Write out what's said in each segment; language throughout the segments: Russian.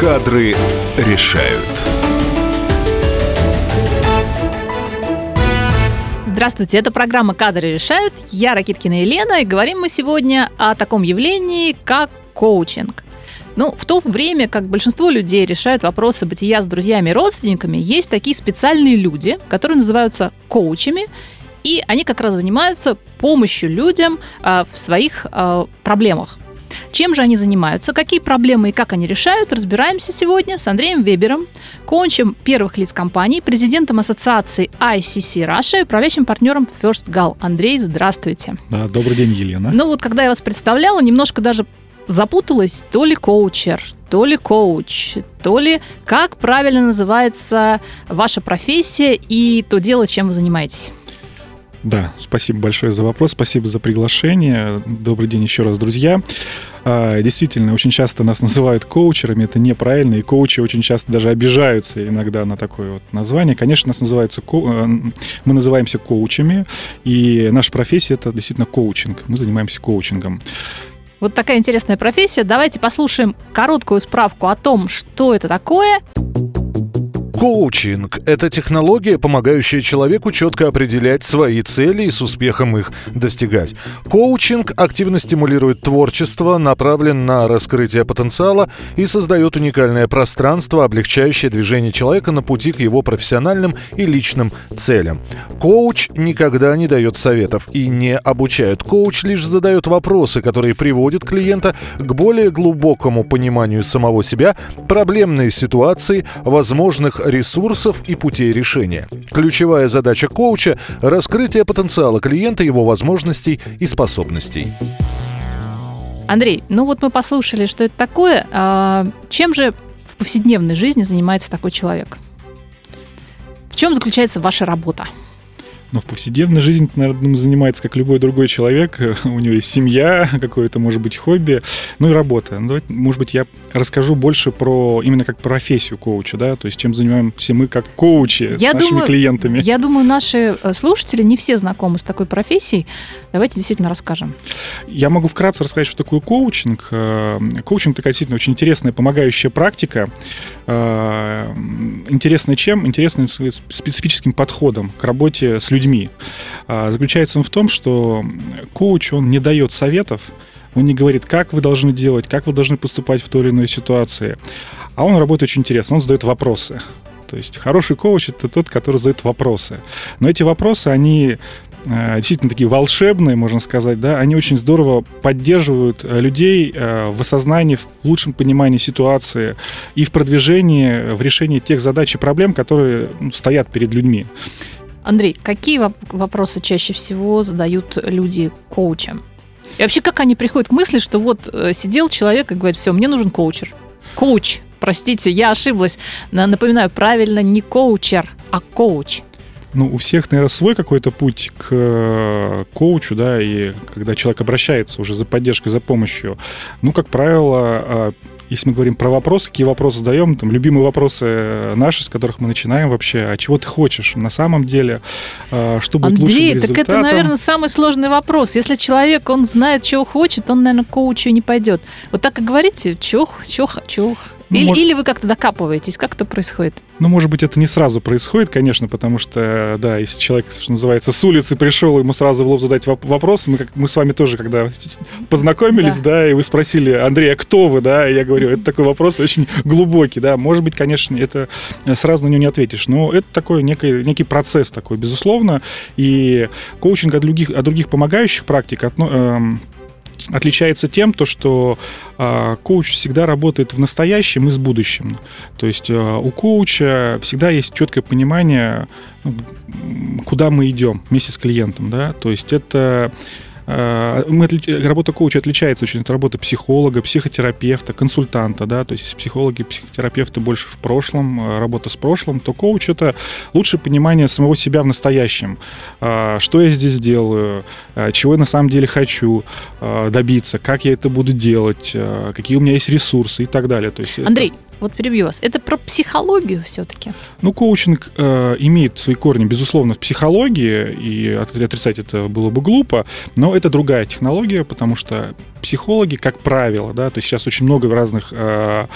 Кадры решают. Здравствуйте, это программа «Кадры решают». Я Ракиткина Елена, и говорим мы сегодня о таком явлении, как коучинг. Ну, в то время, как большинство людей решают вопросы бытия с друзьями и родственниками, есть такие специальные люди, которые называются коучами, и они как раз занимаются помощью людям э, в своих э, проблемах. Чем же они занимаются, какие проблемы и как они решают, разбираемся сегодня с Андреем Вебером, коучем первых лиц компании, президентом ассоциации ICC Russia и управляющим партнером First Gal. Андрей, здравствуйте. Да, добрый день, Елена. Ну вот, когда я вас представляла, немножко даже запуталась, то ли коучер, то ли коуч, то ли как правильно называется ваша профессия и то дело, чем вы занимаетесь. Да, спасибо большое за вопрос, спасибо за приглашение. Добрый день еще раз, друзья. А, действительно, очень часто нас называют коучерами, это неправильно, и коучи очень часто даже обижаются иногда на такое вот название. Конечно, нас называются, э, мы называемся коучами, и наша профессия это действительно коучинг. Мы занимаемся коучингом. Вот такая интересная профессия. Давайте послушаем короткую справку о том, что это такое. Коучинг – это технология, помогающая человеку четко определять свои цели и с успехом их достигать. Коучинг активно стимулирует творчество, направлен на раскрытие потенциала и создает уникальное пространство, облегчающее движение человека на пути к его профессиональным и личным целям. Коуч никогда не дает советов и не обучает. Коуч лишь задает вопросы, которые приводят клиента к более глубокому пониманию самого себя, проблемные ситуации, возможных ресурсов и путей решения. Ключевая задача коуча – раскрытие потенциала клиента, его возможностей и способностей. Андрей, ну вот мы послушали, что это такое. А чем же в повседневной жизни занимается такой человек? В чем заключается ваша работа? Но в повседневной жизни, наверное, занимается как любой другой человек. У него есть семья, какое-то, может быть, хобби, ну и работа. Ну, давайте, может быть, я расскажу больше про именно как профессию коуча, да, то есть чем занимаемся мы как коучи я с нашими думаю, клиентами. Я думаю, наши э, слушатели не все знакомы с такой профессией. Давайте действительно расскажем. Я могу вкратце рассказать, что такое коучинг. Э, коучинг такая действительно очень интересная помогающая практика. Э, интересная чем? Интересная специфическим подходом к работе с людьми людьми. А, заключается он в том, что коуч, он не дает советов, он не говорит, как вы должны делать, как вы должны поступать в той или иной ситуации. А он работает очень интересно, он задает вопросы. То есть хороший коуч — это тот, который задает вопросы. Но эти вопросы, они э, действительно такие волшебные, можно сказать, да, они очень здорово поддерживают э, людей э, в осознании, в лучшем понимании ситуации и в продвижении, в решении тех задач и проблем, которые ну, стоят перед людьми. Андрей, какие вопросы чаще всего задают люди коучам? И вообще, как они приходят к мысли, что вот э, сидел человек и говорит, все, мне нужен коучер. Коуч, простите, я ошиблась. Напоминаю, правильно, не коучер, а коуч. Ну, у всех, наверное, свой какой-то путь к э, коучу, да, и когда человек обращается уже за поддержкой, за помощью, ну, как правило, а, если мы говорим про вопросы, какие вопросы задаем, там, любимые вопросы наши, с которых мы начинаем вообще, а чего ты хочешь на самом деле, а, что будет Андрей, лучшим результатом? так это, наверное, самый сложный вопрос. Если человек, он знает, чего хочет, он, наверное, к коучу не пойдет. Вот так и говорите, чего, чего, чего ну, или, может... или вы как-то докапываетесь, как это происходит? Ну, может быть, это не сразу происходит, конечно, потому что, да, если человек, что называется, с улицы пришел, ему сразу в лоб задать вопрос, мы, как, мы с вами тоже, когда познакомились, да. да, и вы спросили, Андрей, а кто вы, да, и я говорю, это такой вопрос очень глубокий, да, может быть, конечно, это сразу на него не ответишь, но это такой некий, некий процесс такой, безусловно, и коучинг от других, от других помогающих практик, от, эм, отличается тем, то, что э, коуч всегда работает в настоящем и с будущим. То есть э, у коуча всегда есть четкое понимание, ну, куда мы идем вместе с клиентом. Да? То есть это Э, мы, работа коуча отличается очень от работы психолога, психотерапевта, консультанта, да, то есть психологи, психотерапевты больше в прошлом, э, работа с прошлым, то коуч это лучшее понимание самого себя в настоящем. Э, что я здесь делаю, чего я на самом деле хочу добиться, как я это буду делать, какие у меня есть ресурсы и так далее. То есть Андрей, это... вот перебью вас, это про психологию все-таки? Ну, коучинг э, имеет свои корни, безусловно, в психологии, и отрицать это было бы глупо, но это другая технология, потому что психологи, как правило, да, то есть сейчас очень много разных э,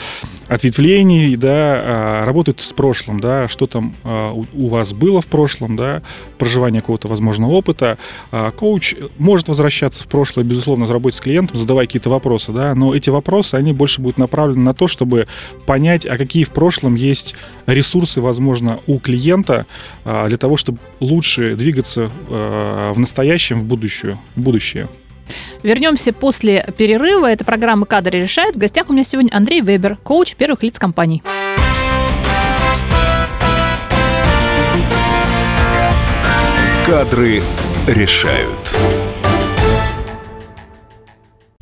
ответвлений, да, э, работают с прошлым, да, что там э, у, у вас было в прошлом, да, проживание какого-то возможного опыта. Э, коуч может возвращаться в прошлое, безусловно, в работе с клиентом, задавая какие-то вопросы, да, но эти вопросы, они больше будут направлены на то, чтобы понять, а какие в прошлом есть ресурсы, возможно, у клиента э, для того, чтобы лучше двигаться э, в настоящем, в будущее. В будущее. Вернемся после перерыва. Это программа «Кадры решают». В гостях у меня сегодня Андрей Вебер, коуч первых лиц компаний. Кадры решают.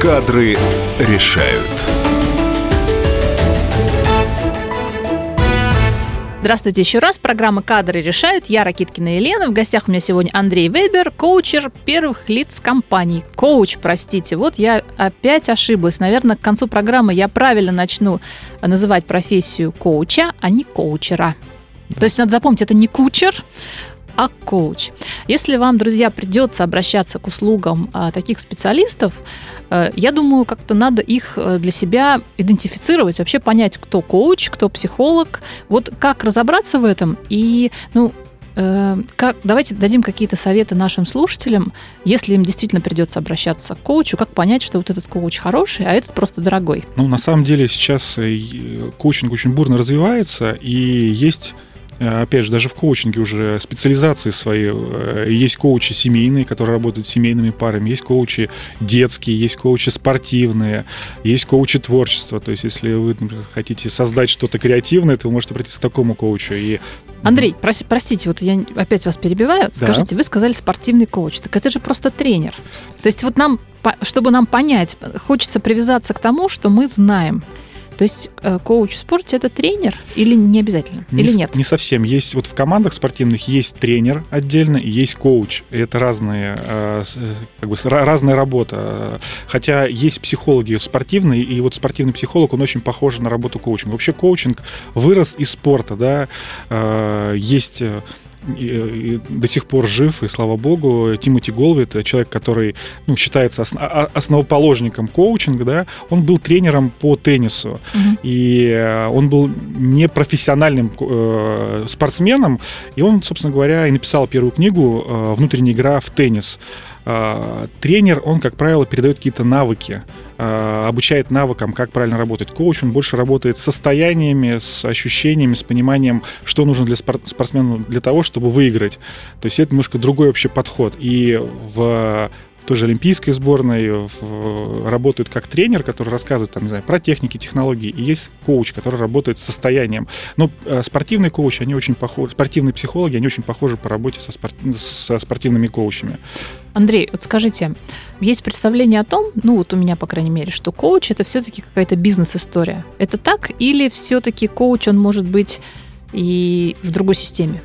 Кадры решают. Здравствуйте еще раз. Программа «Кадры решают». Я Ракиткина Елена. В гостях у меня сегодня Андрей Вебер, коучер первых лиц компаний. Коуч, простите. Вот я опять ошиблась. Наверное, к концу программы я правильно начну называть профессию коуча, а не коучера. То есть надо запомнить, это не кучер, а коуч. Если вам, друзья, придется обращаться к услугам а, таких специалистов, а, я думаю, как-то надо их э, для себя идентифицировать, вообще понять, кто коуч, кто психолог, вот как разобраться в этом и, ну, э, как, давайте дадим какие-то советы нашим слушателям, если им действительно придется обращаться к коучу, как понять, что вот этот коуч хороший, а этот просто дорогой. Ну, на самом деле сейчас коучинг очень бурно развивается, и есть Э, опять же, даже в коучинге уже специализации свои. Э, есть коучи семейные, которые работают с семейными парами, есть коучи детские, есть коучи спортивные, есть коучи творчества. То есть, если вы например, хотите создать что-то креативное, то вы можете прийти к такому коучу. И... Андрей, прос, простите, вот я опять вас перебиваю. Скажите, да. вы сказали спортивный коуч. Так это же просто тренер. То есть вот нам, чтобы нам понять, хочется привязаться к тому, что мы знаем. То есть э, коуч в спорте это тренер или не обязательно? Не, или нет? Не совсем. Есть вот в командах спортивных есть тренер отдельно и есть коуч. И это разные, э, э, как бы, разная работа. Хотя есть психологи спортивные, и вот спортивный психолог, он очень похож на работу коучинга. Вообще коучинг вырос из спорта, да. Есть и, и до сих пор жив, и слава богу. Тимоти Голви, это человек, который ну, считается основ, основоположником коучинга, да, он был тренером по теннису, угу. и э, он был непрофессиональным э, спортсменом, и он, собственно говоря, и написал первую книгу э, «Внутренняя игра в теннис». А, тренер, он, как правило, передает какие-то навыки, а, обучает навыкам, как правильно работать. Коуч, он больше работает с состояниями, с ощущениями, с пониманием, что нужно для спортсмена для того, чтобы выиграть. То есть это немножко другой вообще подход. И в той же олимпийской сборной в, работают как тренер, который рассказывает там, не знаю, про техники, технологии, и есть коуч, который работает с состоянием. Но э, спортивные коучи, они очень похожи, спортивные психологи, они очень похожи по работе со, спорт, со спортивными коучами. Андрей, вот скажите, есть представление о том, ну вот у меня, по крайней мере, что коуч это все-таки какая-то бизнес-история. Это так? Или все-таки коуч, он может быть и в другой системе?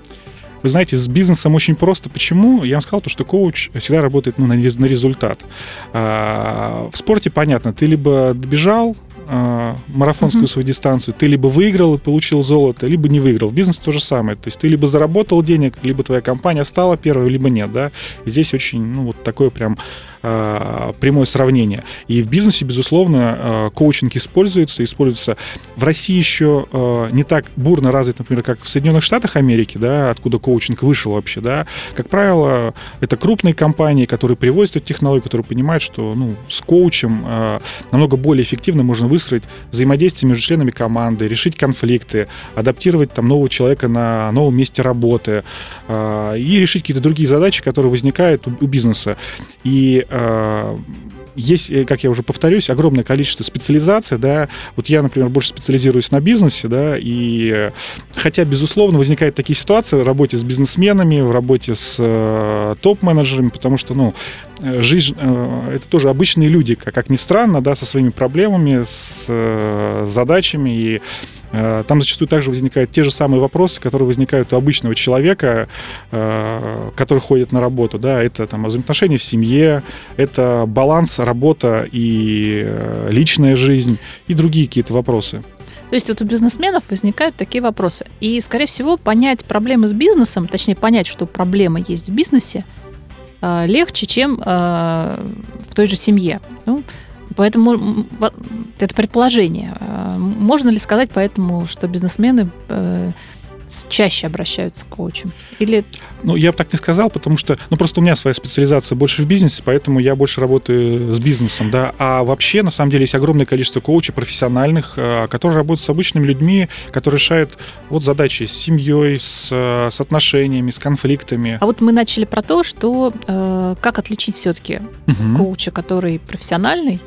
Вы знаете, с бизнесом очень просто. Почему? Я вам сказал, то, что коуч всегда работает ну, на, на результат. А, в спорте понятно, ты либо добежал, э, марафонскую Мгм. свою дистанцию, ты либо выиграл и получил золото, либо не выиграл. В бизнесе то же самое. То есть ты либо заработал денег, либо твоя компания стала первой, либо нет, да. И здесь очень, ну, вот такое прям прямое сравнение. И в бизнесе, безусловно, э, коучинг используется, используется в России еще э, не так бурно развит, например, как в Соединенных Штатах Америки, да, откуда коучинг вышел вообще, да. Как правило, это крупные компании, которые привозят эту технологию, которые понимают, что, ну, с коучем э, намного более эффективно можно выстроить взаимодействие между членами команды, решить конфликты, адаптировать там нового человека на новом месте работы э, и решить какие-то другие задачи, которые возникают у, бизнеса. И э, есть, э, как я уже повторюсь, огромное количество специализаций, да, вот я, например, больше специализируюсь на бизнесе, да, и э, хотя, безусловно, возникают такие ситуации в работе с бизнесменами, в работе с э, топ-менеджерами, потому что, ну, э, жизнь, э, это тоже обычные люди, как, как ни странно, да, со своими проблемами, с э, задачами, и э, там зачастую также возникают те же самые вопросы, которые возникают у обычного человека, э, который ходит на работу, да, это там взаимоотношения в семье, это баланс, работа и э, личная жизнь, и другие какие-то вопросы. То есть вот у бизнесменов возникают такие вопросы. И, скорее всего, понять проблемы с бизнесом, точнее, понять, что проблема есть в бизнесе, э, легче, чем э, в той же семье. Ну, поэтому это предположение. Э, Можно ли сказать поэтому, что бизнесмены э, чаще обращаются к коучам? Или Ну, я бы так не сказал, потому что, ну, просто у меня своя специализация больше в бизнесе, поэтому я больше работаю с бизнесом, да. А вообще, на самом деле, есть огромное количество коучей профессиональных, э, которые работают с обычными людьми, которые решают вот задачи с семьей, с, э, с отношениями, с конфликтами. А вот мы начали про то, что э, как отличить все-таки Мгм. коуча, который профессиональный,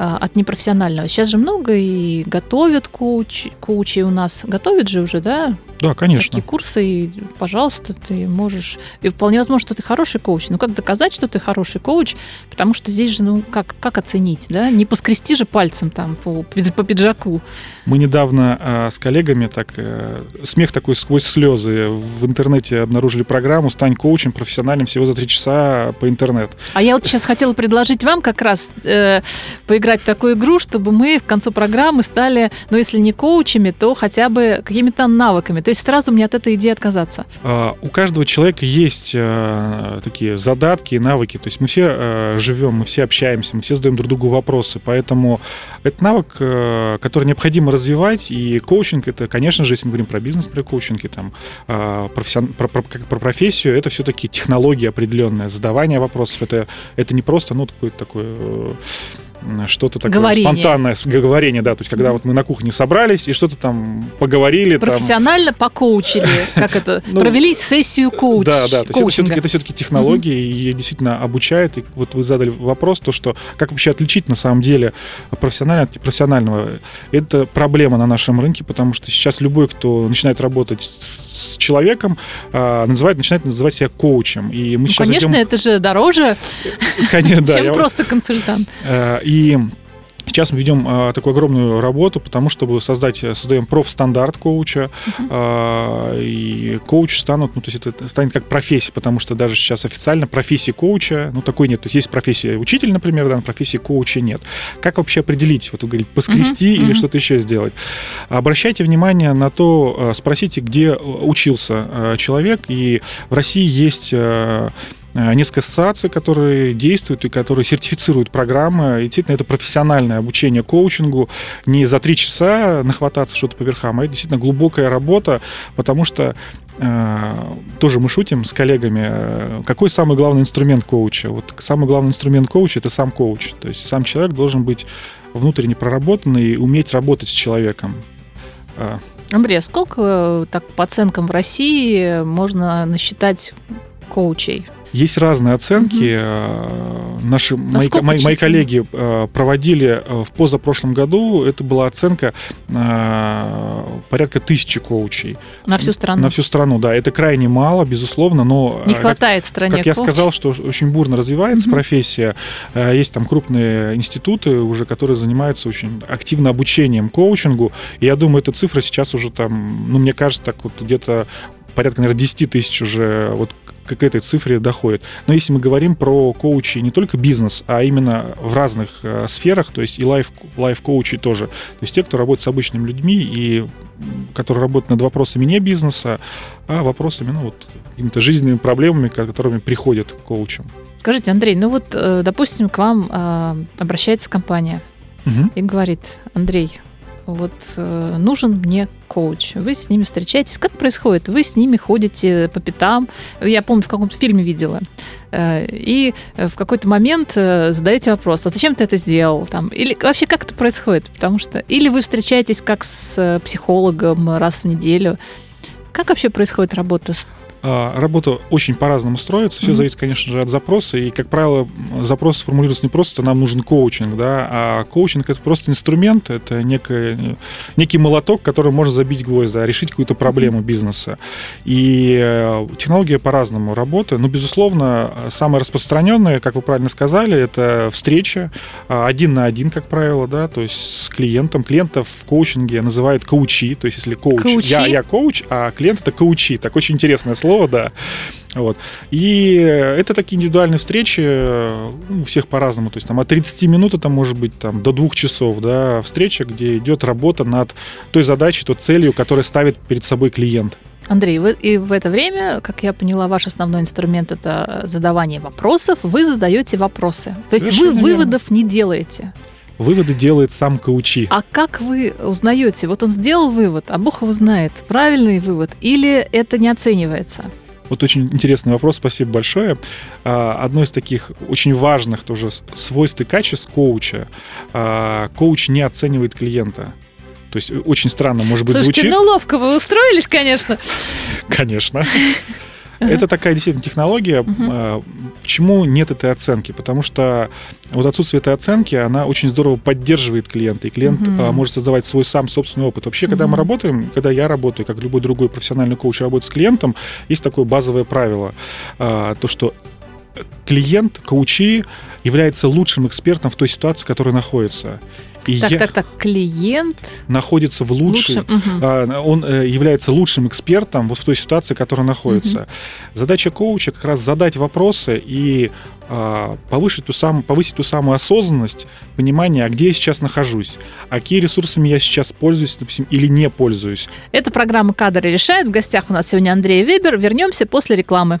а, от непрофессионального. Сейчас же много и готовят коуч, коучи у нас. Готовят же уже, да? Да, конечно. Такие курсы, и, пожалуйста, ты можешь... И вполне возможно, что ты хороший коуч. Но как доказать, что ты хороший коуч? Потому что здесь же, ну, как, как оценить, да? Не поскрести же пальцем там по, по пиджаку. Мы недавно э, с коллегами так э, смех такой сквозь слезы в интернете обнаружили программу «Стань коучем профессиональным всего за три часа по интернету». А я вот сейчас хотела предложить вам как раз э, поиграть в такую игру, чтобы мы в концу программы стали, ну, если не коучами, то хотя бы какими-то навыками. То есть сразу мне от этой идеи отказаться. А, У каждого человека есть э, такие задатки и навыки. То есть мы все э, живем, мы все общаемся, мы все задаем друг другу вопросы. Поэтому это навык, э, который необходимо развивать. И коучинг это, конечно же, если мы говорим про бизнес, про коучинг, и там, профессион- про, про- как про профессию, это все-таки технология определенная, задавание вопросов. Это, это не просто, ну, такое э, что-то такое Говорение. спонтанное говорение, да, то есть когда вот мы на кухне собрались и что-то там поговорили, там, Профессионально покоучили, как это, Ну, провели сессию коуч, да, да, то есть это все-таки, это все-таки технологии, и действительно обучают. И вот вы задали вопрос, то, что как вообще отличить на самом деле профессионального от непрофессионального. Это проблема на нашем рынке, потому что сейчас любой, кто начинает работать с человеком, а, называет, начинает называть себя коучем. И мы Ну, сейчас конечно, идем- это же дороже, Конечно, да, чем я- просто консультант. Э, И сейчас мы ведем э, такую огромную работу, потому чтобы создать, создаем профстандарт коуча, э, и коуч станут, ну, то есть это станет как профессия, потому что даже сейчас официально профессии коуча, ну, такой нет. То есть есть профессия учитель, например, да, но профессии коуча нет. Как вообще определить, вот вы говорите, поскрести Мгм, или мгм. что-то еще сделать? Обращайте внимание на то, э, спросите, где э, учился человек, и в России есть несколько ассоциаций, которые действуют и которые сертифицируют программы. И действительно, это профессиональное обучение коучингу. Не за три часа нахвататься что-то по верхам, а это действительно глубокая работа, потому что э, тоже мы шутим с коллегами, э, какой самый главный инструмент коуча? Вот самый главный инструмент коуча – это сам коуч. То есть сам человек должен быть внутренне проработанный и уметь работать с человеком. Э, Андрей, а сколько, э, так по оценкам в России, можно насчитать коучей? Есть разные оценки. Э, Наши мои, сколько мои, мои численно? коллеги э, проводили э, в позапрошлом году. Это была оценка порядка тысячи коучей На всю страну. на всю страну. Да, это крайне мало, безусловно, но Не э, как- хватает стране как я коучей. сказал, что очень бурно развивается Мгм. профессия. Есть там крупные институты уже, которые занимаются очень активно обучением коучингу. И я думаю, эта цифра сейчас уже там, ну, мне кажется, так вот где-то порядка, наверное, 10 тысяч уже вот к этой цифре доходит. Но если мы говорим про коучи не только бизнес, а именно в разных э, сферах, то есть и лайф, лайф-коучи тоже. То есть те, кто работает с обычными людьми и которые работают над вопросами не бизнеса, а вопросами, ну, вот, какими-то жизненными проблемами, которыми приходят к коучам. Скажите, Андрей, ну вот, э, допустим, к вам э, обращается компания угу. и говорит, Андрей, вот э, нужен мне коуч. Вы с ними встречаетесь. Как происходит? Вы с ними ходите по пятам. Я помню, в каком-то фильме видела. Э, и в какой-то момент э, задаете вопрос, а зачем ты это сделал? Там, или вообще как это происходит? Потому что или вы встречаетесь как с э, психологом раз в неделю. Как вообще происходит работа работа очень по-разному строится. Все mm-hmm. зависит, конечно же, от запроса. И, как правило, запрос формулируется не просто «нам нужен коучинг», да, а коучинг — это просто инструмент, это некое, некий молоток, который может забить гвоздь, да, решить какую-то проблему бизнеса. И э, технология по-разному работает. Но, безусловно, самая распространенная, как вы правильно сказали, это встреча а, один на один, как правило, да, то есть с клиентом. Клиентов в коучинге называют коучи, то есть если коуч, коучи? Я, я коуч, а клиент — это коучи. Так очень интересное слово слово, да. Вот. И это такие индивидуальные встречи, ну, у всех по-разному. То есть там от 30 минут это может быть там, до двух часов, да, встреча, где идет работа над той задачей, той целью, которую ставит перед собой клиент. Андрей, вы, и в это время, как я поняла, ваш основной инструмент это задавание вопросов. Вы задаете вопросы. То Совершенно есть вы выводов не делаете. Выводы делает сам коучи. А как вы узнаете? Вот он сделал вывод, а Бог его знает, правильный вывод, или это не оценивается? Вот очень интересный вопрос, спасибо большое. А, одно из таких очень важных тоже свойств и качеств коуча. А, коуч не оценивает клиента. То есть очень странно, может быть, Слушайте, звучит. ну ловко вы устроились, конечно. Конечно. Это такая действительно технология. Uh-huh. Почему нет этой оценки? Потому что вот отсутствие этой оценки, она очень здорово поддерживает клиента, и клиент uh-huh. может создавать свой сам собственный опыт. Вообще, когда uh-huh. мы работаем, когда я работаю, как любой другой профессиональный коуч работает с клиентом, есть такое базовое правило, а, то, что клиент, коучи, является лучшим экспертом в той ситуации, в которой находится. И так, так, так, клиент находится в лучшем, лучшем угу. он э, является лучшим экспертом вот в той ситуации, в которой находится. Угу. Задача коуча как раз задать вопросы и а, повысить ту, сам, повысить ту самую осознанность, понимание, а где я сейчас нахожусь, а какие ресурсами я сейчас пользуюсь, допустим, или не пользуюсь. Это программа «Кадры решают». В гостях у нас сегодня Андрей Вебер. Вернемся после рекламы.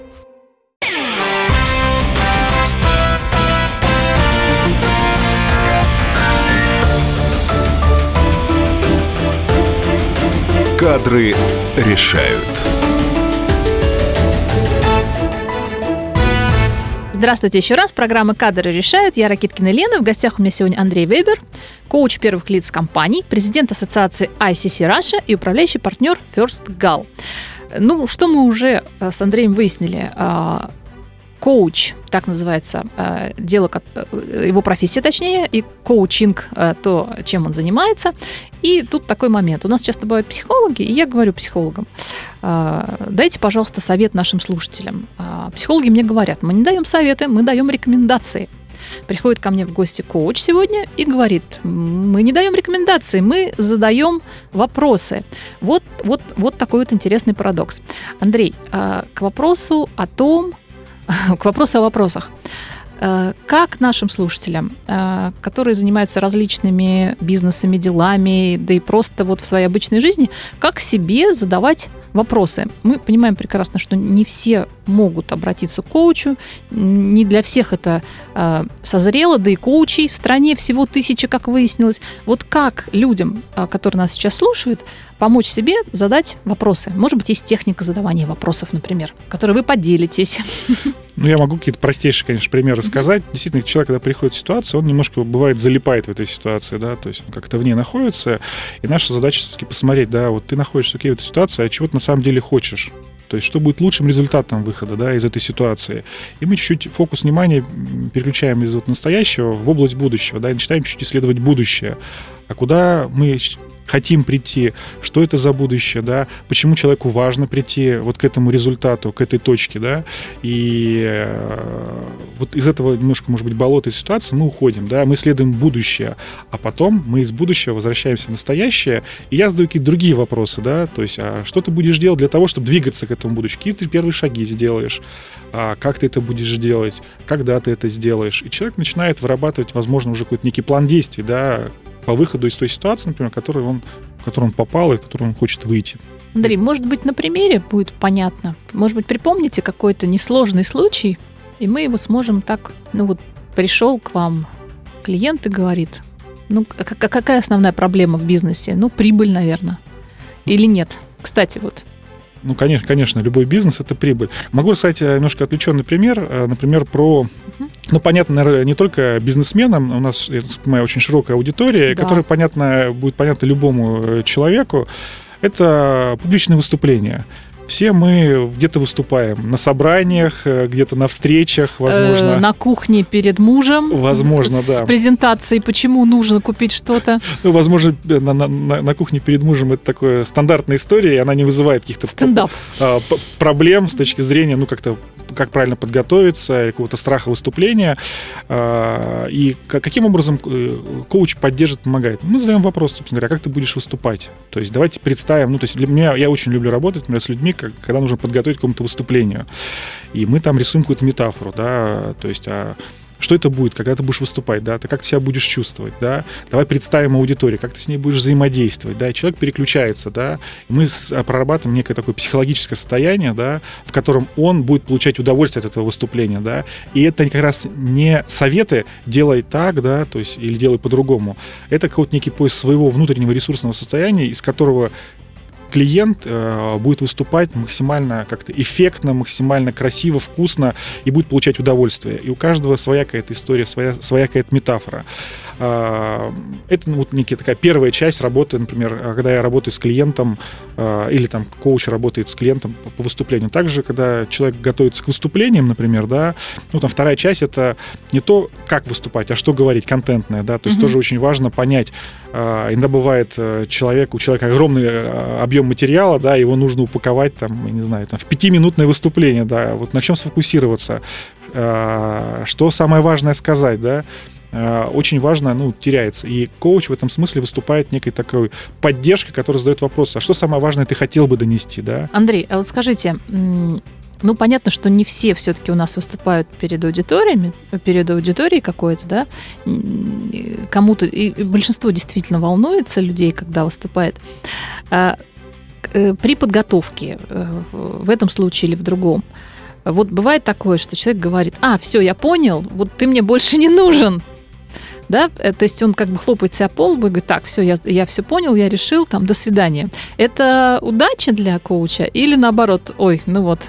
Кадры решают. Здравствуйте еще раз. Программа «Кадры решают». Я Ракиткина Лена. В гостях у меня сегодня Андрей Вебер, коуч первых лиц компаний, президент ассоциации ICC Russia и управляющий партнер First Gal. Ну, что мы уже э, с Андреем выяснили? А, коуч, так называется э, дело, э, его профессия точнее, и коучинг, э, то, чем он занимается. И тут такой момент. У нас часто бывают психологи, и я говорю психологам, дайте, пожалуйста, совет нашим слушателям. Психологи мне говорят, мы не даем советы, мы даем рекомендации. Приходит ко мне в гости коуч сегодня и говорит, мы не даем рекомендации, мы задаем вопросы. Вот, вот, вот такой вот интересный парадокс. Андрей, к вопросу о том, к вопросу о вопросах. Э, как нашим слушателям, э, которые занимаются различными бизнесами, делами, да и просто вот в своей обычной жизни, как себе задавать вопросы? Мы понимаем прекрасно, что не все могут обратиться к коучу, не для всех это э, созрело, да и коучей в стране всего тысячи, как выяснилось. Вот как людям, которые нас сейчас слушают, помочь себе задать вопросы? Может быть, есть техника задавания вопросов, например, которой вы поделитесь. Ну, я могу какие-то простейшие, конечно, примеры сказать. Действительно, человек, когда приходит в ситуацию, он немножко, бывает, залипает в этой ситуации, да, то есть он как-то в ней находится, и наша задача все-таки посмотреть, да, вот ты находишься в этой ситуации, а чего ты на самом деле хочешь? То есть, что будет лучшим результатом выхода да, из этой ситуации. И мы чуть-чуть фокус внимания переключаем из вот настоящего в область будущего, да, и начинаем чуть исследовать будущее. А куда мы хотим прийти, что это за будущее, да, почему человеку важно прийти вот к этому результату, к этой точке, да, и э, вот из этого немножко, может быть, болота ситуации мы уходим, да, мы исследуем будущее, а потом мы из будущего возвращаемся в настоящее, и я задаю какие-то другие вопросы, да, то есть, а что ты будешь делать для того, чтобы двигаться к этому будущему, какие ты первые шаги сделаешь, а как ты это будешь делать, когда ты это сделаешь, и человек начинает вырабатывать, возможно, уже какой-то некий план действий, да, по выходу из той ситуации, например, в которую он, в которую он попал и в которую он хочет выйти. Андрей, может быть, на примере будет понятно. Может быть, припомните какой-то несложный случай, и мы его сможем так, ну вот, пришел к вам клиент и говорит, ну, какая основная проблема в бизнесе? Ну, прибыль, наверное. Или нет? Кстати, вот. Ну, конечно, конечно, любой бизнес это прибыль. Могу рассказать э, немножко отвлеченный пример, э, например, про ну, понятно, наверное, не только бизнесменам, у нас, я понимаю, очень широкая аудитория, да. которая, понятно, будет понятна любому э, человеку, это публичные выступления все мы где-то выступаем на собраниях, э, где-то на встречах, возможно. Э, на кухне перед мужем. Возможно, с да. С презентацией, почему нужно купить что-то. Ну, возможно, на, на, на кухне перед мужем это такая стандартная история, и она не вызывает каких-то Стендап. А, проблем с точки зрения, ну, как-то как правильно подготовиться, какого-то страха выступления. А, и каким образом э, коуч поддержит, помогает? Мы задаем вопрос, собственно говоря, как ты будешь выступать? То есть давайте представим, ну, то есть для меня, я очень люблю работать, например, с людьми, когда нужно подготовить к какому-то выступлению. И мы там рисуем какую-то метафору, да, то есть а что это будет, когда ты будешь выступать, да, ты как себя будешь чувствовать, да, давай представим аудиторию, как ты с ней будешь взаимодействовать, да, и человек переключается, да, и мы а, прорабатываем некое такое психологическое состояние, да, в котором он будет получать удовольствие от этого выступления, да, и это как раз не советы «делай так», да, то есть или «делай по-другому», это какой-то некий поиск своего внутреннего ресурсного состояния, из которого клиент э, будет выступать максимально как-то эффектно, максимально красиво, вкусно и будет получать удовольствие. И у каждого своя какая-то история, своя, своя какая-то метафора. Э, это ну, вот некая такая первая часть работы, например, когда я работаю с клиентом э, или там коуч работает с клиентом по, выступлению. Также, когда человек готовится к выступлениям, например, да, ну там вторая часть это не то, как выступать, а что говорить, контентное, да, то есть mm-hmm. тоже очень важно понять. Иногда бывает э, человек, у человека огромный э, объем материала, да, его нужно упаковать, там, я не знаю, там, в пятиминутное выступление, да, вот на чем сфокусироваться, что самое важное сказать, да, очень важно, ну, теряется. И коуч в этом смысле выступает некой такой поддержкой, которая задает вопрос, а что самое важное ты хотел бы донести, да? Андрей, а вот скажите, ну, понятно, что не все все-таки у нас выступают перед аудиториями, перед аудиторией какой-то, да. Кому-то, и большинство действительно волнуется людей, когда выступает. А Э, при подготовке э, в этом случае или в другом, вот бывает такое, что человек говорит, а, все, я понял, вот ты мне больше не нужен. Да, э, то есть он как бы хлопает себя по лбу и говорит, так, все, я, я все понял, я решил, там, до свидания. Это удача для коуча или наоборот, ой, ну вот,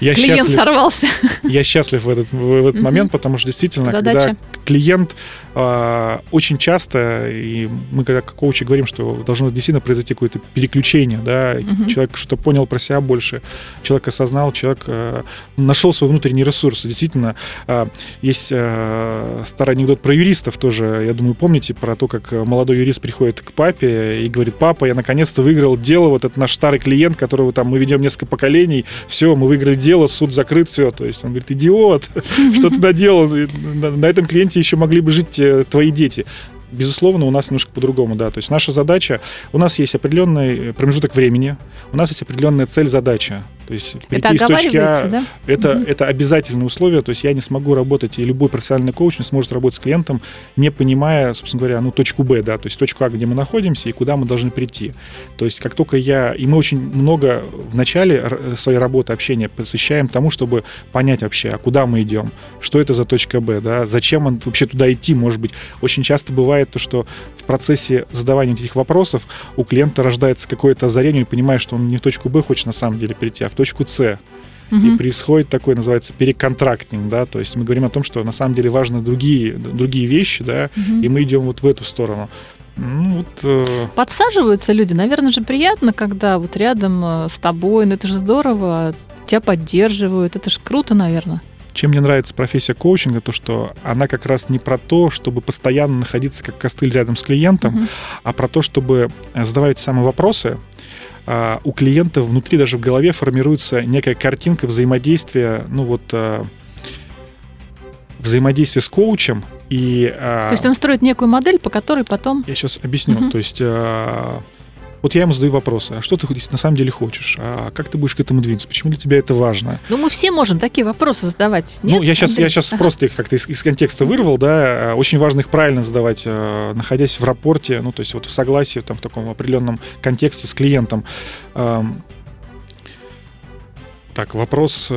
я клиент счастлив, сорвался. Я счастлив в этот, в этот момент, потому что действительно, Задача. когда клиент э, очень часто, и мы когда как коучи говорим, что должно действительно произойти какое-то переключение, да, угу. человек что-то понял про себя больше, человек осознал, человек э, нашел свой внутренний ресурс. Действительно, э, есть э, старый анекдот про юристов тоже, я думаю, помните про то, как молодой юрист приходит к папе и говорит, папа, я наконец-то выиграл дело, вот это наш старый клиент, которого там мы ведем несколько поколений, все, мы выиграли дело, суд закрыт, все. То есть он говорит, идиот, что ты наделал? На этом клиенте еще могли бы жить э, твои дети безусловно, у нас немножко по-другому, да. То есть наша задача, у нас есть определенный промежуток времени, у нас есть определенная цель-задача. То есть Это из точки А, да? это, Мгм. это обязательное условие, то есть я не смогу работать, и любой профессиональный коуч не сможет работать с клиентом, не понимая, собственно говоря, ну, точку Б, да, то есть точку А, где мы находимся и куда мы должны прийти. То есть как только я... И мы очень много в начале р- своей работы, общения посвящаем тому, чтобы понять вообще, а куда мы идем, что это за точка Б, да, зачем он вообще туда идти, может быть. Очень часто бывает то, что в процессе задавания этих вопросов у клиента рождается какое-то озарение, и понимает, что он не в точку Б хочет на самом деле прийти, а в точку С. И Мгм. происходит такой, называется, переконтрактинг, да, то есть мы говорим о том, что на самом деле важны другие, другие вещи, да, Мгм. и мы идем вот в эту сторону. Ну, вот, э, Подсаживаются люди. Наверное же приятно, когда вот рядом э, с тобой, ну это же здорово, тебя поддерживают. Это же круто, наверное. чем мне нравится профессия коучинга, то, что она как раз не про то, чтобы постоянно находиться как костыль рядом с клиентом, Мгм. а про то, чтобы э, задавать самые вопросы, а, у клиента внутри даже в голове формируется некая картинка взаимодействия, ну вот э, взаимодействия с коучем и а, То есть он строит некую модель, по которой потом... Я сейчас объясню. Мгм. То есть, вот я ему задаю вопросы. А что ты на самом деле хочешь? А как ты будешь к этому двигаться? Почему для тебя это важно? Ну, мы все можем такие вопросы задавать. ну, нет, я сейчас, Андрей? я сейчас Ага. просто их как-то из, из контекста вырвал, да. Очень важно их правильно задавать, э, находясь в рапорте, ну, то есть вот в согласии, там, в таком определенном контексте с клиентом. Так, вопрос...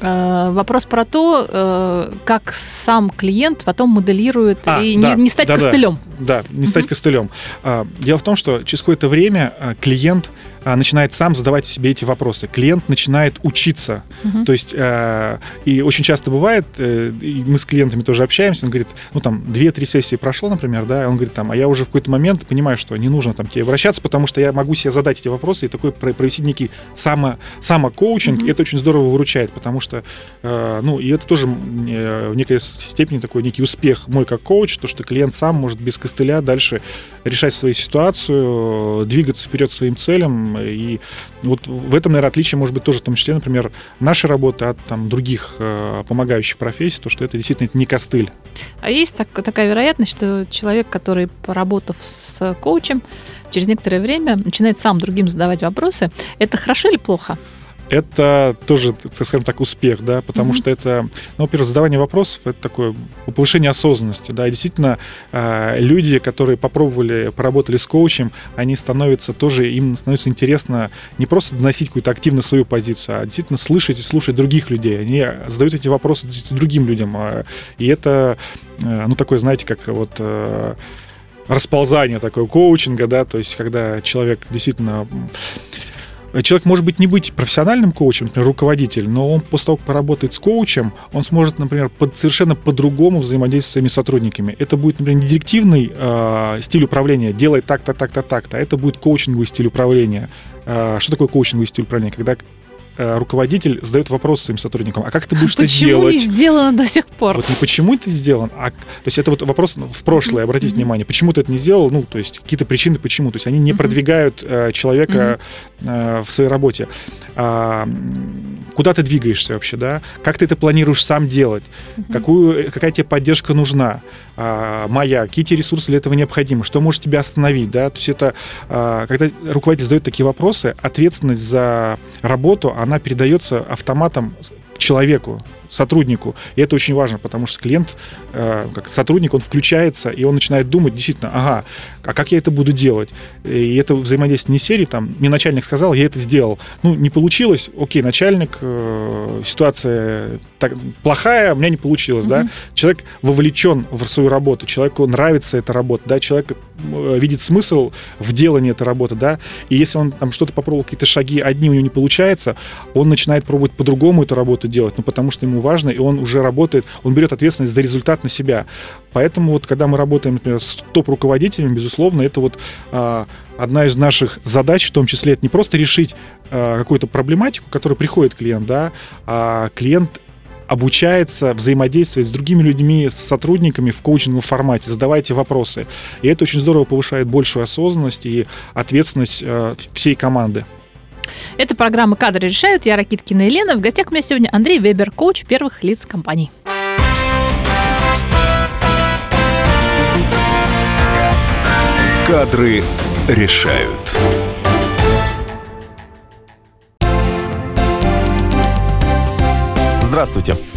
э, Э, Вопрос про то, э, как сам клиент потом моделирует А, и да, не, не стать да-да. костылем. Да, не стать Мгм. костылем. А, Дело в том, что через какое-то время а, клиент начинает сам задавать себе эти вопросы. Клиент начинает учиться. Мгм. То есть, а, и очень часто бывает, э, и мы с клиентами тоже общаемся, он говорит, ну там, 2-3 сессии прошло, например, да, и он говорит, там, а я уже в какой-то момент понимаю, что не нужно там к тебе обращаться, потому что я могу себе задать эти вопросы и такой про- провести некий само, самокоучинг, Мгм. и это очень здорово выручает, потому что, э, ну, и это тоже э, в некой степени такой некий успех мой как коуч, то, что клиент сам может без костыля дальше решать свою ситуацию, э, двигаться вперед своим целям, и вот в этом, наверное, отличие может быть тоже в том числе, например, нашей работы от там, других э, помогающих профессий, то, что это действительно не костыль. А есть так- такая вероятность, что человек, который, поработав с коучем, через некоторое время начинает сам другим задавать вопросы. Это хорошо или плохо? Это тоже, так скажем так, успех, да, потому Мгм. что это, ну, во-первых, задавание вопросов, это такое повышение осознанности, да, и действительно э, люди, которые попробовали, поработали с коучем, они становятся тоже, им становится интересно не просто доносить какую-то активно свою позицию, а действительно слышать и слушать других людей. Они задают эти вопросы другим людям, а, и это, э, ну, такое, знаете, как вот э, расползание такое коучинга, да, то есть когда человек действительно Человек может быть не быть профессиональным коучем, например, руководитель, но он после того, как поработает с коучем, он сможет, например, под, совершенно по-другому взаимодействовать с своими сотрудниками. Это будет, например, не директивный э, стиль управления, делай так-то, так-то, так-то, а это будет коучинговый стиль управления. Э, что такое коучинговый стиль управления? Когда руководитель задает вопрос своим сотрудникам, а как ты будешь это Почему делать? не сделано до сих пор? Вот не почему это сделан, а то есть это вот вопрос в прошлое, обратите Мгм. внимание, почему ты это не сделал, ну, то есть какие-то причины, почему, то есть они не Мгм. продвигают э, человека э, в своей работе. А, куда ты двигаешься вообще, да? Как ты это планируешь сам делать? Какую, какая тебе поддержка нужна? А, моя, какие тебе ресурсы для этого необходимы? Что может тебя остановить, да? То есть это, а, когда руководитель задает такие вопросы, ответственность за работу, она передается автоматом человеку, сотруднику. И это очень важно, потому что клиент, э, как сотрудник, он включается, и он начинает думать, действительно, ага, а как я это буду делать? И это взаимодействие не серии, там, мне начальник сказал, я это сделал. Ну, не получилось, окей, начальник, э, ситуация так, плохая, у меня не получилось, да? Мгм. Человек вовлечен в свою работу, человеку нравится эта работа, да, человек э, видит смысл в делании этой работы, да, и если он там что-то попробовал, какие-то шаги, одни у него не получается, он начинает пробовать по-другому эту работу делать, ну, потому что ему важно, и он уже работает, он берет ответственность за результат на себя. Поэтому вот, когда мы работаем, например, с топ-руководителями, безусловно, это вот а, одна из наших задач, в том числе, это не просто решить а, какую-то проблематику, к которой приходит клиент, да, а клиент обучается взаимодействовать с другими людьми, с сотрудниками в коучинговом формате, задавайте вопросы. И это очень здорово повышает большую осознанность и ответственность э, всей команды. Это программа «Кадры решают». Я Ракиткина Елена. В гостях у меня сегодня Андрей Вебер, коуч первых лиц компаний. «Кадры решают». Здравствуйте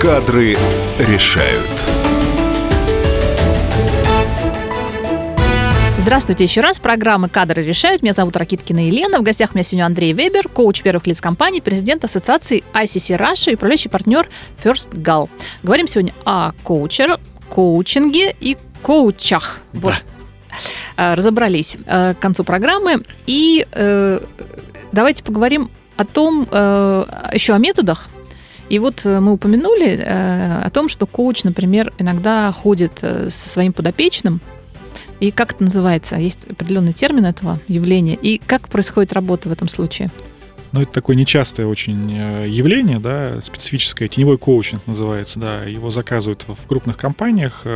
Кадры решают. Здравствуйте еще раз. Программы «Кадры решают». Меня зовут Ракиткина Елена. В гостях у меня сегодня Андрей Вебер, коуч первых лиц компании, президент ассоциации ICC Russia и управляющий партнер First Gal. Говорим сегодня о коучер, коучинге и коучах. Да. Вот. А, Разобрались э, к концу программы. И э, давайте поговорим о том, э, еще о методах. И вот э, мы упомянули э, о том, что коуч, например, иногда ходит э, со своим подопечным, и как это называется? Есть определенный термин этого явления. И как происходит работа в этом случае? Ну, это такое нечастое очень явление, да, специфическое, теневой коучинг называется, да, его заказывают в крупных компаниях,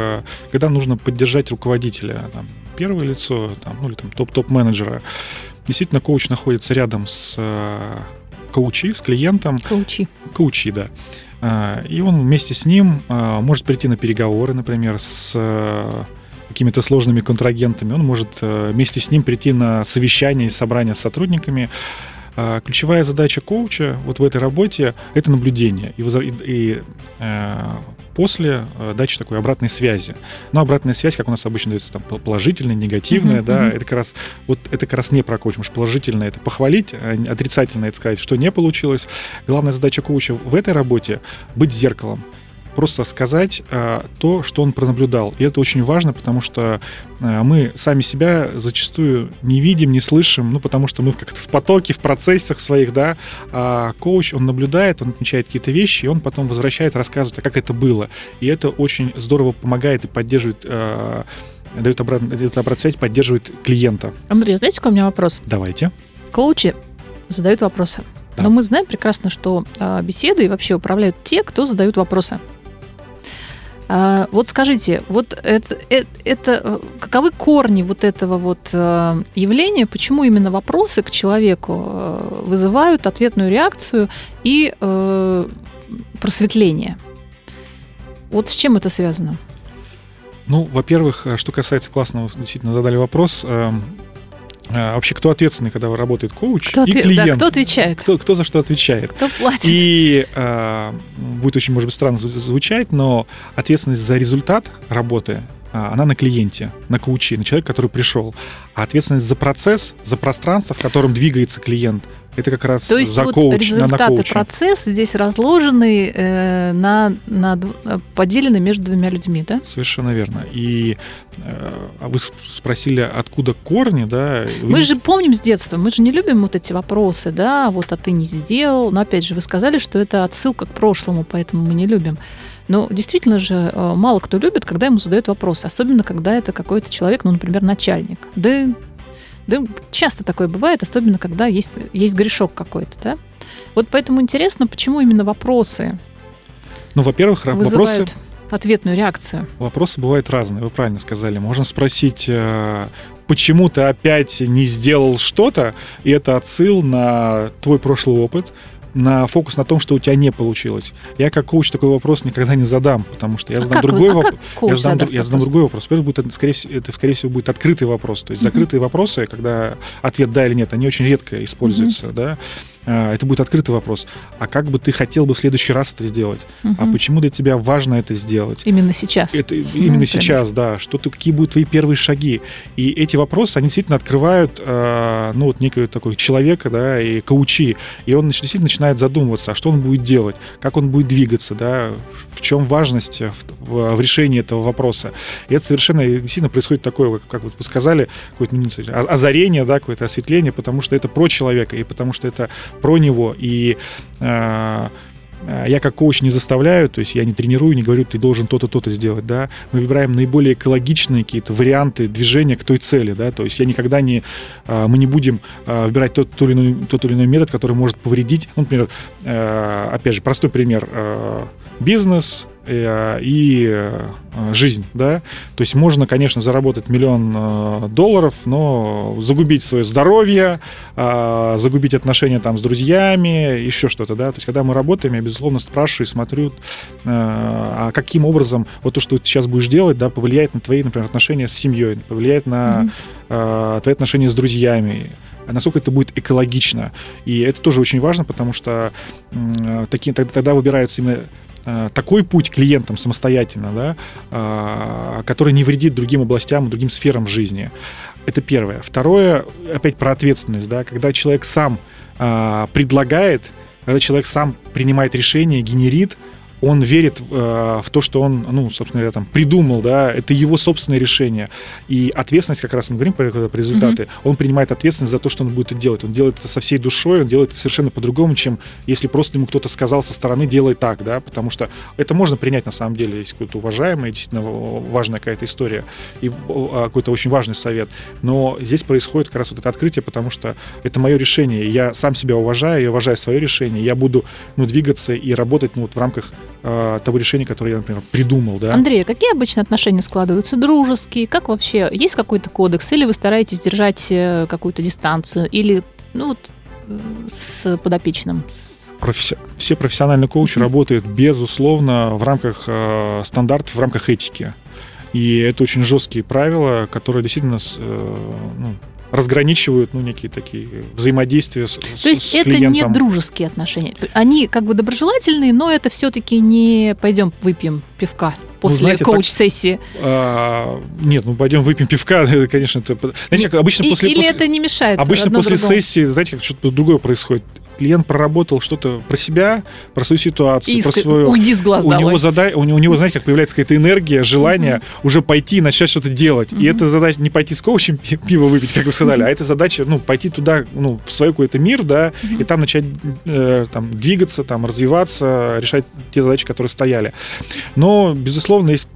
когда нужно поддержать руководителя, там, первое лицо, там, ну, или там топ-топ-менеджера. Действительно, коуч находится рядом с коучи, с клиентом, Коучи. коучи, да. А, И он вместе с ним а, может прийти на переговоры, например, с э, какими-то сложными контрагентами. Он может э, вместе с ним прийти на совещание и собрание с сотрудниками. А, Ключевая задача коуча вот в этой работе — это наблюдение и, и- и, э, после э, дачи такой обратной связи. Но обратная связь, как у нас обычно дается, там пол- положительная, негативная, Мгм, да, это как раз вот это как раз не про коуч, потому что положительное это похвалить, а отрицательное это сказать, что не получилось. Главная задача коуча в этой работе быть зеркалом. Просто сказать а, то, что он пронаблюдал. И это очень важно, потому что а, мы сами себя зачастую не видим, не слышим, ну, потому что мы как-то в потоке, в процессах своих, да. А коуч, он наблюдает, он отмечает какие-то вещи, и он потом возвращает, рассказывает, а как это было. И это очень здорово помогает и поддерживает а, дает обратно, дает обратную связь, поддерживает клиента. Андрей, знаете, какой у меня вопрос? Давайте. Коучи задают вопросы. Да. Но мы знаем прекрасно, что а, беседы и вообще управляют те, кто задают вопросы. А, вот скажите, вот это, это, это, каковы корни вот этого вот э, явления, почему именно вопросы к человеку э, вызывают ответную реакцию и э, просветление? Вот с чем это связано? Ну, во-первых, э, что касается классного, действительно задали вопрос. Э, Вообще, кто ответственный, когда работает коуч Кто, и отве- да, клиент? кто отвечает? Кто, кто за что отвечает? Кто платит? И э, будет очень, может быть, странно зву- звучать, но ответственность за результат работы, а, она на клиенте, на коуче, на человеке, который пришел. А ответственность за процесс, за пространство, в котором двигается клиент, это как раз То есть за вот коуч, на, на результаты коуча. процесса здесь разложены э, на, на э, поделены между двумя людьми, да? Совершенно верно. И э, а вы спросили, откуда корни, да? Вы Мы же помним с детства, мы же не любим вот эти вопросы, да, вот а ты не сделал. Но опять же, вы сказали, что это отсылка к прошлому, поэтому мы не любим. Но действительно же э, мало кто любит, когда ему задают вопросы, особенно когда это какой-то человек, ну, например, начальник. Да, да часто такое бывает, особенно когда есть, есть грешок какой-то, да. Вот поэтому интересно, почему именно вопросы Ну, во-первых, вопросы, ответную реакцию. вопросы бывают разные, вы правильно сказали. Можно спросить, э, почему ты опять не сделал что-то, и это отсыл на твой прошлый опыт, на фокус на том, что у тебя не получилось. Я как коуч такой вопрос никогда не задам, потому что я А задам вы- другой а вопрос. Я задам, я задам другой вопрос. Это, будет, скорее, всего- это, скорее всего, будет открытый вопрос. То есть Мгм. закрытые вопросы, когда ответ да или нет, они очень редко используются. Да? А, Это будет открытый вопрос. А как бы ты хотел бы в следующий раз это сделать? А Мгм. почему для тебя важно это сделать? Именно сейчас. Это именно например. сейчас, да. Что ты, какие будут твои первые шаги? И эти вопросы, они действительно открывают, э, ну, вот некого такой человека, да, и коучи. И он действительно начинает задумываться, а что он будет делать, как он будет двигаться, да, в чем важность в, в- в решении этого вопроса. И это совершенно действительно происходит такое, как, как вот вы сказали, какое-то ну, о- озарение, да, какое-то осветление, потому что это про человека, и потому что это про него. И э, э, я как коуч не заставляю, то есть я не тренирую, не говорю, ты должен то-то, то-то сделать, да. Мы выбираем наиболее экологичные какие-то варианты движения к той цели, да. То есть я никогда не, э, мы не будем э, выбирать тот, тот, или иной, тот или иной метод, который может повредить. Ну, например, опять же, простой пример. Бизнес, и э, жизнь, да. То есть можно, конечно, заработать миллион э, долларов, но загубить свое здоровье, загубить отношения там с друзьями, еще что-то, да. То есть когда мы работаем, я, безусловно, спрашиваю и смотрю, а каким образом вот то, что ты сейчас будешь делать, да, повлияет на твои, например, отношения с семьей, повлияет на mm-hmm. твои отношения с друзьями, насколько это будет экологично. И это тоже очень важно, потому что такие, тогда выбираются именно Э, такой путь клиентам самостоятельно, да, э, который не вредит другим областям, другим сферам жизни. Это первое. Второе, опять про ответственность, да, когда человек сам э, предлагает, когда человек сам принимает решение, генерит, он верит э, в то, что он, ну, собственно говоря, там придумал, да, это его собственное решение. И ответственность, как раз мы говорим про, про результаты, mm-hmm. он принимает ответственность за то, что он будет это делать. Он делает это со всей душой, он делает это совершенно по-другому, чем если просто ему кто-то сказал со стороны, делай так, да, потому что это можно принять на самом деле, если какой-то уважаемый, действительно важная какая-то история и а, какой-то очень важный совет. Но здесь происходит как раз вот это открытие, потому что это мое решение, я сам себя уважаю, я уважаю свое решение, я буду, ну, двигаться и работать, ну, вот в рамках э, того решения, которое я, например, придумал. Да? Андрей, а какие обычно отношения складываются? Дружеские? Как вообще? Есть какой-то кодекс? Или вы стараетесь держать э, какую-то дистанцию? Или ну, вот, э, с подопечным? Професси... Все профессиональные коучи mm-hmm. работают, безусловно, в рамках э, стандартов, в рамках этики. И это очень жесткие правила, которые действительно э, ну, разграничивают ну, некие такие взаимодействия с, То есть с это клиентом. не дружеские отношения. Они как бы доброжелательные, но это все-таки не пойдем выпьем пивка после ну, знаете, коуч-сессии? А, нет, ну пойдем выпьем пивка, конечно, это... Знаете, как обычно и, после... Или после, это не мешает Обычно после другому. сессии, знаете, как что-то другое происходит клиент проработал что-то про себя, про свою ситуацию, Иск... про свою... Уйди с глаз у него, зада... у, него, у него, знаете, как появляется какая-то энергия, желание mm-hmm. уже пойти и начать что-то делать. Mm-hmm. И это задача не пойти с коучем пиво выпить, как вы сказали, mm-hmm. а это задача, ну, пойти туда, ну, в свой какой-то мир, да, mm-hmm. и там начать э, там, двигаться, там, развиваться, решать те задачи, которые стояли. Но, безусловно, есть...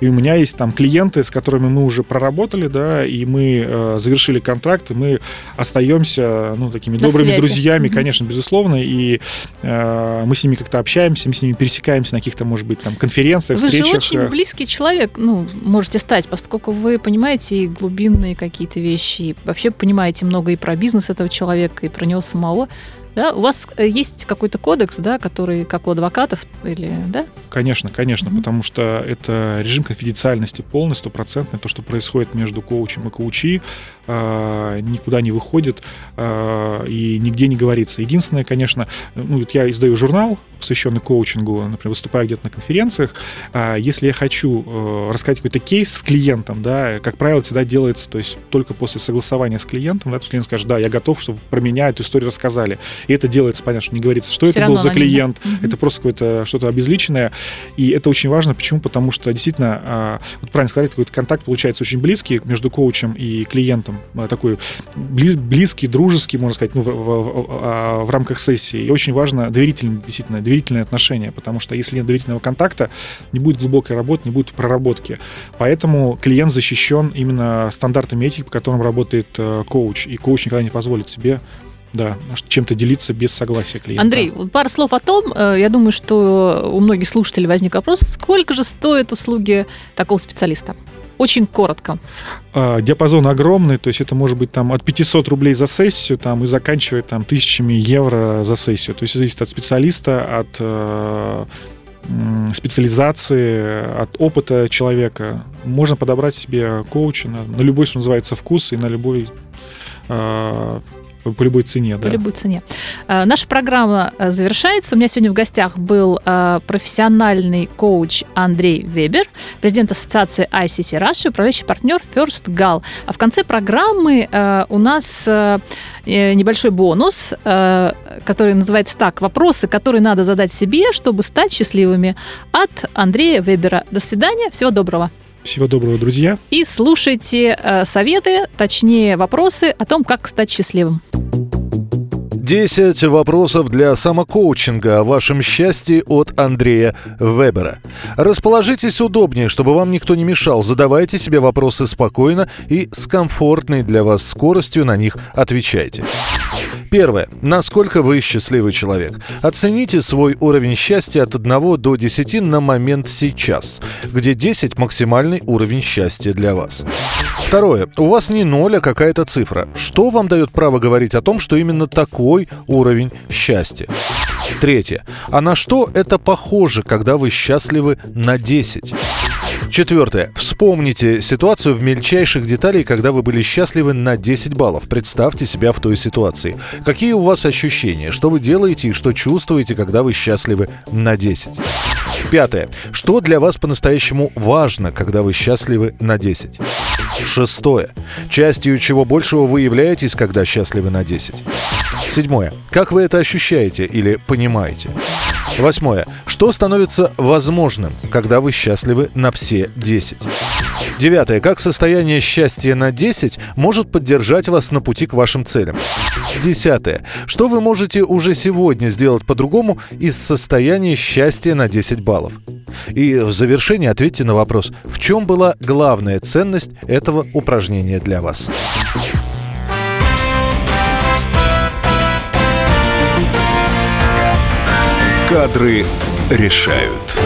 И у меня есть там клиенты, с которыми мы уже проработали, да, и мы э, завершили контракт, и мы остаемся, ну, такими До добрыми друзьями друзьями, конечно, безусловно, и э, мы с ними как-то общаемся, мы с ними пересекаемся на каких-то, может быть, там конференциях, вы встречах. Вы же очень близкий человек, ну, можете стать, поскольку вы понимаете и глубинные какие-то вещи, и вообще понимаете много и про бизнес этого человека, и про него самого. Да? У вас э, есть какой-то кодекс, да, который как у адвокатов или, да? Конечно, конечно, mm-hmm. потому что это режим конфиденциальности полный, стопроцентный. То, что происходит между коучем и коучи, э, никуда не выходит э, и нигде не говорится. Единственное, конечно, ну, вот я издаю журнал, посвященный коучингу, например, выступаю где-то на конференциях. Э, если я хочу э, рассказать какой-то кейс с клиентом, да, как правило, это всегда делается, то есть только после согласования с клиентом, да, то клиент скажет, да, я готов, чтобы про меня эту историю рассказали. И это делается, понятно, что не говорится, что Все это был за клиент, да? это просто какое-то что-то обезличенное. И это очень важно. Почему? Потому что действительно, а, вот правильно сказать, какой-то контакт получается очень близкий между коучем и клиентом. А, такой близкий, дружеский, можно сказать, ну, в, в, в, а, в рамках сессии. И очень важно доверительные, действительно, доверительные отношения, потому что если нет доверительного контакта, не будет глубокой работы, не будет проработки. Поэтому клиент защищен именно стандартами этики, по которым работает э, коуч. И коуч никогда не позволит себе да, чем-то делиться без согласия клиента. Андрей, пару слов о том, э, я думаю, что у многих слушателей возник вопрос, сколько же стоят услуги такого специалиста? Очень коротко. А, диапазон огромный, то есть это может быть там от 500 рублей за сессию там, и заканчивает там тысячами евро за сессию. То есть зависит от специалиста, от э, специализации, от опыта человека. Можно подобрать себе коуча на, на любой, что называется, вкус и на любой э, по любой цене, да. По любой цене. А, наша программа э, завершается. У меня сегодня в гостях был э, профессиональный коуч Андрей Вебер, президент ассоциации ICC Russia, управляющий партнер First Gal. А в конце программы э, у нас небольшой бонус, который называется так «Вопросы, которые надо задать себе, чтобы стать счастливыми» от Андрея Вебера. До свидания, всего доброго. Всего доброго, друзья. И слушайте э, советы, точнее вопросы о том, как стать счастливым. 10 вопросов для самокоучинга о вашем счастье от Андрея Вебера. Расположитесь удобнее, чтобы вам никто не мешал. Задавайте себе вопросы спокойно и с комфортной для вас скоростью на них отвечайте. Первое. Насколько вы счастливый человек? Оцените свой уровень счастья от 1 до 10 на момент сейчас, где 10 максимальный уровень счастья для вас. Второе. У вас не ноль, а какая-то цифра. Что вам дает право говорить о том, что именно такой уровень счастья? Третье. А на что это похоже, когда вы счастливы на 10? Четвертое. Вспомните ситуацию в мельчайших деталях, когда вы были счастливы на 10 баллов. Представьте себя в той ситуации. Какие у вас ощущения? Что вы делаете и что чувствуете, когда вы счастливы на 10? Пятое. Что для вас по-настоящему важно, когда вы счастливы на 10? Шестое. Частью чего большего вы являетесь, когда счастливы на 10? Седьмое. Как вы это ощущаете или понимаете? Восьмое. Что становится возможным, когда вы счастливы на все 10? Девятое. Как состояние счастья на 10 может поддержать вас на пути к вашим целям? Десятое. Что вы можете уже сегодня сделать по-другому из состояния счастья на 10 баллов? И в завершение ответьте на вопрос, в чем была главная ценность этого упражнения для вас? Кадры решают.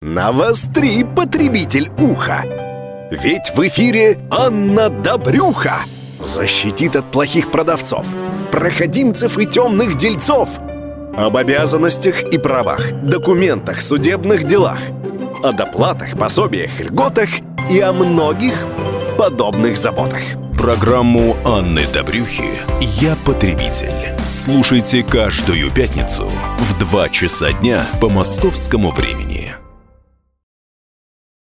Навостри, потребитель уха! Ведь в эфире Анна Добрюха защитит от плохих продавцов, проходимцев и темных дельцов, об обязанностях и правах, документах, судебных делах, о доплатах, пособиях, льготах и о многих подобных заботах. Программу Анны Добрюхи «Я потребитель». Слушайте каждую пятницу в 2 часа дня по московскому времени.